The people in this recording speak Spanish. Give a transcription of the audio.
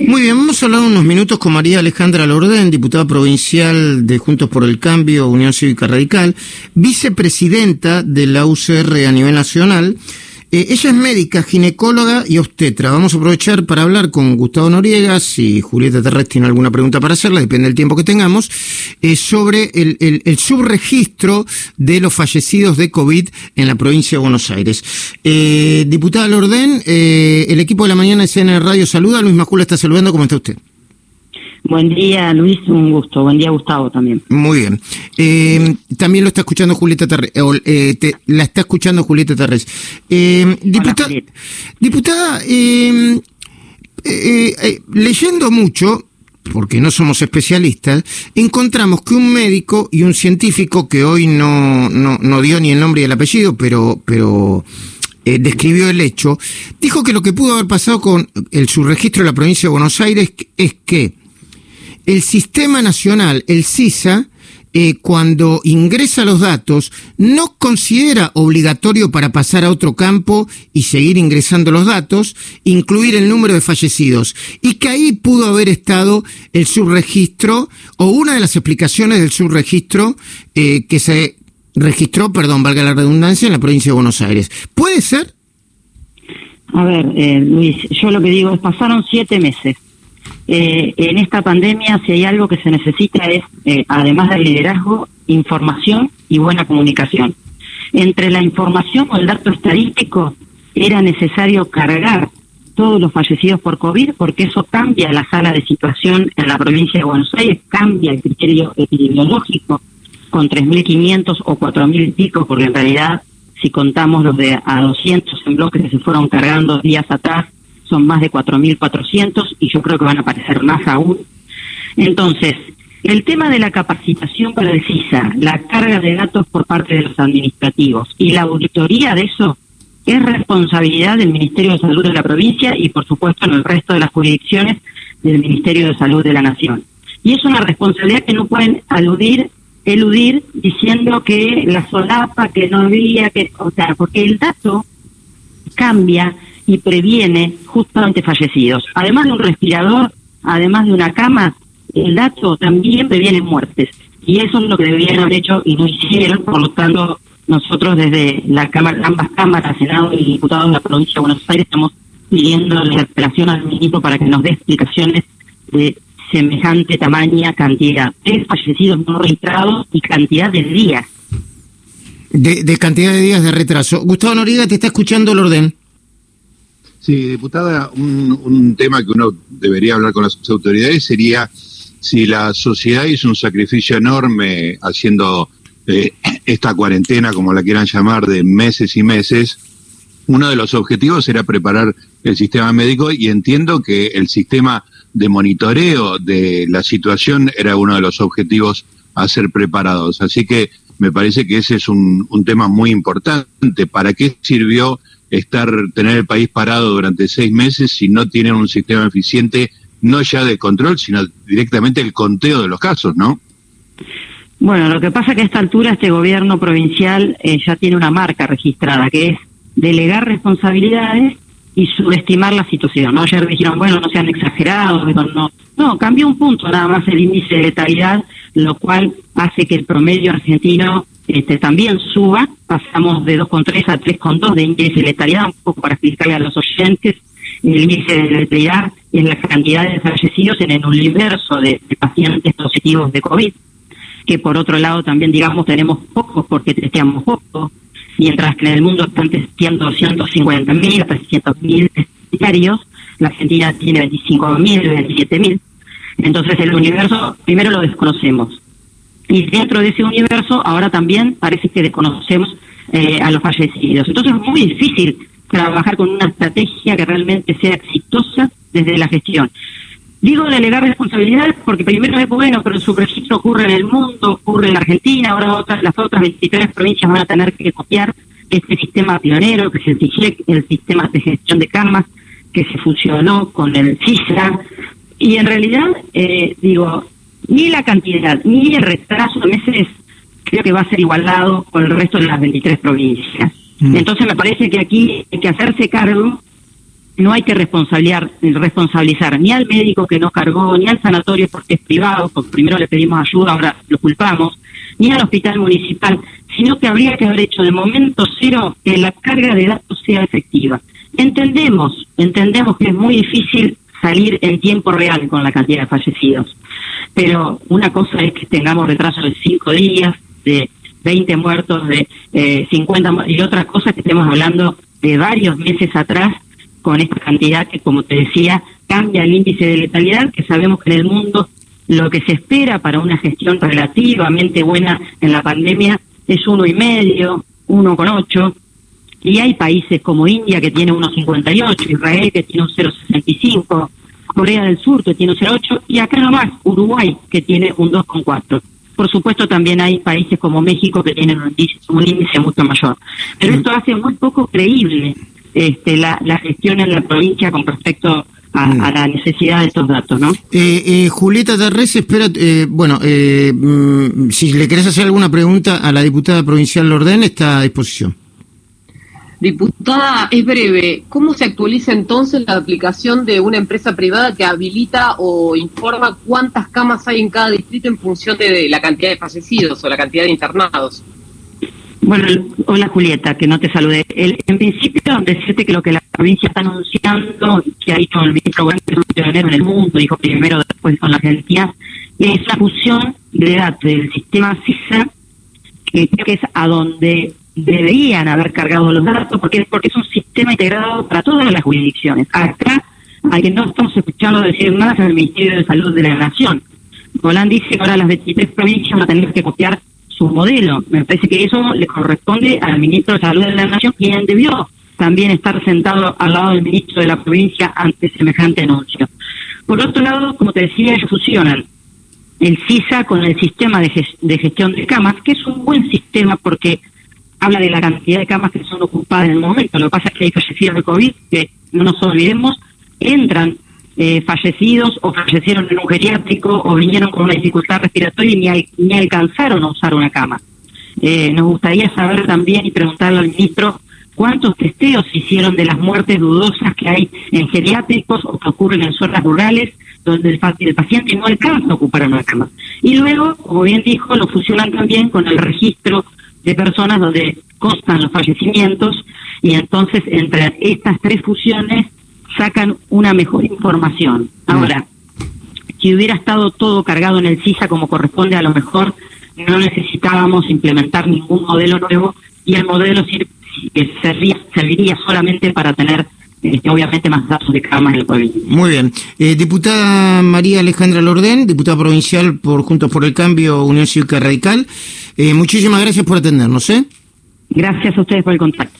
Muy bien, vamos a hablar unos minutos con María Alejandra Lordén, diputada provincial de Juntos por el Cambio, Unión Cívica Radical, vicepresidenta de la UCR a nivel nacional. Eh, ella es médica, ginecóloga y obstetra. Vamos a aprovechar para hablar con Gustavo Noriega, si Julieta Terres tiene alguna pregunta para hacerla, depende del tiempo que tengamos, eh, sobre el, subregistro de los fallecidos de COVID en la provincia de Buenos Aires. Eh, diputada Lordén, el equipo de la mañana de CNN Radio saluda. Luis Majula está saludando. ¿Cómo está usted? Buen día, Luis, un gusto. Buen día, Gustavo, también. Muy bien. Eh, también lo está escuchando Julieta Terres, eh, la está escuchando Julieta Terres. Eh, diputada, leyendo mucho, porque no somos especialistas, encontramos que un médico y un científico, que hoy no, no, no dio ni el nombre y el apellido, pero, pero describió el hecho, dijo que lo que pudo haber pasado con el subregistro de la provincia de Buenos Aires es que el sistema nacional, el CISA, eh, cuando ingresa los datos, no considera obligatorio para pasar a otro campo y seguir ingresando los datos, incluir el número de fallecidos, y que ahí pudo haber estado el subregistro o una de las explicaciones del subregistro eh, que se registró, perdón, valga la redundancia, en la provincia de Buenos Aires. ¿Puede ser? A ver, eh, Luis, yo lo que digo es, pasaron siete meses eh, en esta pandemia si hay algo que se necesita es, eh, además del liderazgo, información y buena comunicación. Entre la información o el dato estadístico era necesario cargar todos los fallecidos por COVID porque eso cambia la sala de situación en la provincia de Buenos Aires, cambia el criterio epidemiológico con 3.500 o 4.000 y pico, porque en realidad si contamos los de a 200 en bloques que se fueron cargando días atrás, son más de 4.400 y yo creo que van a aparecer más aún. Entonces, el tema de la capacitación para el CISA, la carga de datos por parte de los administrativos y la auditoría de eso es responsabilidad del Ministerio de Salud de la provincia y, por supuesto, en el resto de las jurisdicciones del Ministerio de Salud de la Nación. Y es una responsabilidad que no pueden aludir, eludir diciendo que la solapa, que no había, que, o sea, porque el dato cambia y previene justamente fallecidos. Además de un respirador, además de una cama, el dato también previene muertes. Y eso es lo que deberían haber hecho y no hicieron, por lo tanto, nosotros desde la cámara, ambas cámaras, Senado y diputados de la provincia de Buenos Aires, estamos pidiendo la interpelación al ministro para que nos dé explicaciones de semejante tamaña cantidad de fallecidos no registrados y cantidad de días. De, de cantidad de días de retraso. Gustavo Noriega te está escuchando el orden. Sí, diputada, un, tema que uno debería hablar con las autoridades sería si la sociedad hizo un sacrificio enorme haciendo eh, esta cuarentena, como la quieran llamar, de meses y meses. Uno de los objetivos era preparar el sistema médico y entiendo que el sistema de monitoreo de la situación era uno de los objetivos a ser preparados. Así que me parece que ese es un, un tema muy importante. ¿Para qué sirvió estar tener el país parado durante seis meses si no tienen un sistema eficiente, no ya de control, sino directamente el conteo de los casos, ¿no? Bueno, lo que pasa que a esta altura este gobierno provincial eh, ya tiene una marca registrada, que es delegar responsabilidades y subestimar la situación. ¿no? Ayer dijeron, bueno, no sean exagerados, no. No, cambió un punto nada más el índice de letalidad, lo cual hace que el promedio argentino este, también suba, pasamos de 2,3 a 3,2 de índice de letalidad, un poco para explicarle a los oyentes, el índice de letalidad es la cantidad de fallecidos en el universo de, pacientes positivos de COVID, que por otro lado también, digamos, tenemos pocos porque testeamos pocos, mientras que en el mundo están testeando 250.000 hasta 300.000 diarios, la Argentina tiene 25.000, 27.000. Entonces el universo primero lo desconocemos. Y dentro de ese universo ahora también parece que desconocemos eh, a los fallecidos. Entonces es muy difícil trabajar con una estrategia que realmente sea exitosa desde la gestión. Digo delegar responsabilidades porque primero es bueno, pero su registro ocurre en el mundo, ocurre en la Argentina, ahora otras, las otras 23 provincias van a tener que copiar este sistema pionero que es el el sistema de gestión de camas que se fusionó con el CISRA. Y en realidad, eh, digo, ni la cantidad ni el retraso de meses creo que va a ser igualado con el resto de las 23 provincias. Mm. Entonces me parece que aquí hay que hacerse cargo no hay que responsabilizar, responsabilizar ni al médico que nos cargó, ni al sanatorio porque es privado, porque primero le pedimos ayuda, ahora lo culpamos, ni al hospital municipal, sino que habría que haber hecho de momento cero que la carga de datos sea efectiva. Entendemos, entendemos que es muy difícil salir en tiempo real con la cantidad de fallecidos, pero una cosa es que tengamos retraso de cinco días, de 20 muertos, de eh, 50 y otra cosa es que estemos hablando de varios meses atrás con esta cantidad que, como te decía, cambia el índice de letalidad, que sabemos que en el mundo lo que se espera para una gestión relativamente buena en la pandemia es uno y medio, uno con ocho, y hay países como India que tiene 1,58, Israel que tiene un 0,65, Corea del Sur que tiene un 0,8 y acá nomás Uruguay que tiene un 2,4. Por supuesto también hay países como México que tienen un índice, mucho mayor. Pero esto hace muy poco creíble este, la, gestión en la provincia con respecto a, mm. la necesidad de estos datos, ¿no? Eh, eh, Julieta Terres, espera, eh, bueno, eh, mm, si le querés hacer alguna pregunta a la diputada provincial Lordén, está a disposición. Diputada, es breve. ¿Cómo se actualiza entonces la aplicación de una empresa privada que habilita o informa cuántas camas hay en cada distrito en función de la cantidad de fallecidos o la cantidad de internados? Bueno, hola Julieta, que no te saludé. en principio, decirte que lo que la provincia está anunciando, que ha dicho el ministro de enero en el mundo, dijo primero, después con la Argentina, es la fusión de datos del sistema CISA, que creo que es a donde deberían haber cargado los datos porque, porque es un sistema integrado para todas las jurisdicciones. Acá, a que no estamos escuchando decir nada es el Ministerio de Salud de la Nación. Golán dice que ahora las 23 provincias van a tener que copiar su modelo. Me parece que eso le corresponde al Ministro de Salud de la Nación, quien debió también estar sentado al lado del Ministro de la provincia ante semejante anuncio. Por otro lado, como te decía, ellos fusionan el CISA con el sistema de, de gestión de camas, que es un buen sistema porque habla de la cantidad de camas que son ocupadas en el momento. Lo que pasa es que hay fallecidos de COVID, que no nos olvidemos, entran eh, fallecidos o fallecieron en un geriátrico o vinieron con una dificultad respiratoria y ni, alcanzaron a usar una cama. Eh, nos gustaría saber también y preguntarle al ministro cuántos testeos se hicieron de las muertes dudosas que hay en geriátricos o que ocurren en zonas rurales donde el, el paciente no alcanza a ocupar una cama. Y luego, como bien dijo, lo fusionan también con el registro de personas donde constan los fallecimientos y entonces entre estas tres fusiones sacan una mejor información. Ahora, si hubiera estado todo cargado en el CISA como corresponde, a lo mejor no necesitábamos implementar ningún modelo nuevo y el modelo serviría, serviría solamente para tener obviamente más datos de camas en el pueblo. Muy bien. Eh, diputada María Alejandra Lordén, diputada provincial por Juntos por el Cambio, Unión Cívica Radical. Eh, muchísimas gracias por atendernos. ¿eh? Gracias a ustedes por el contacto.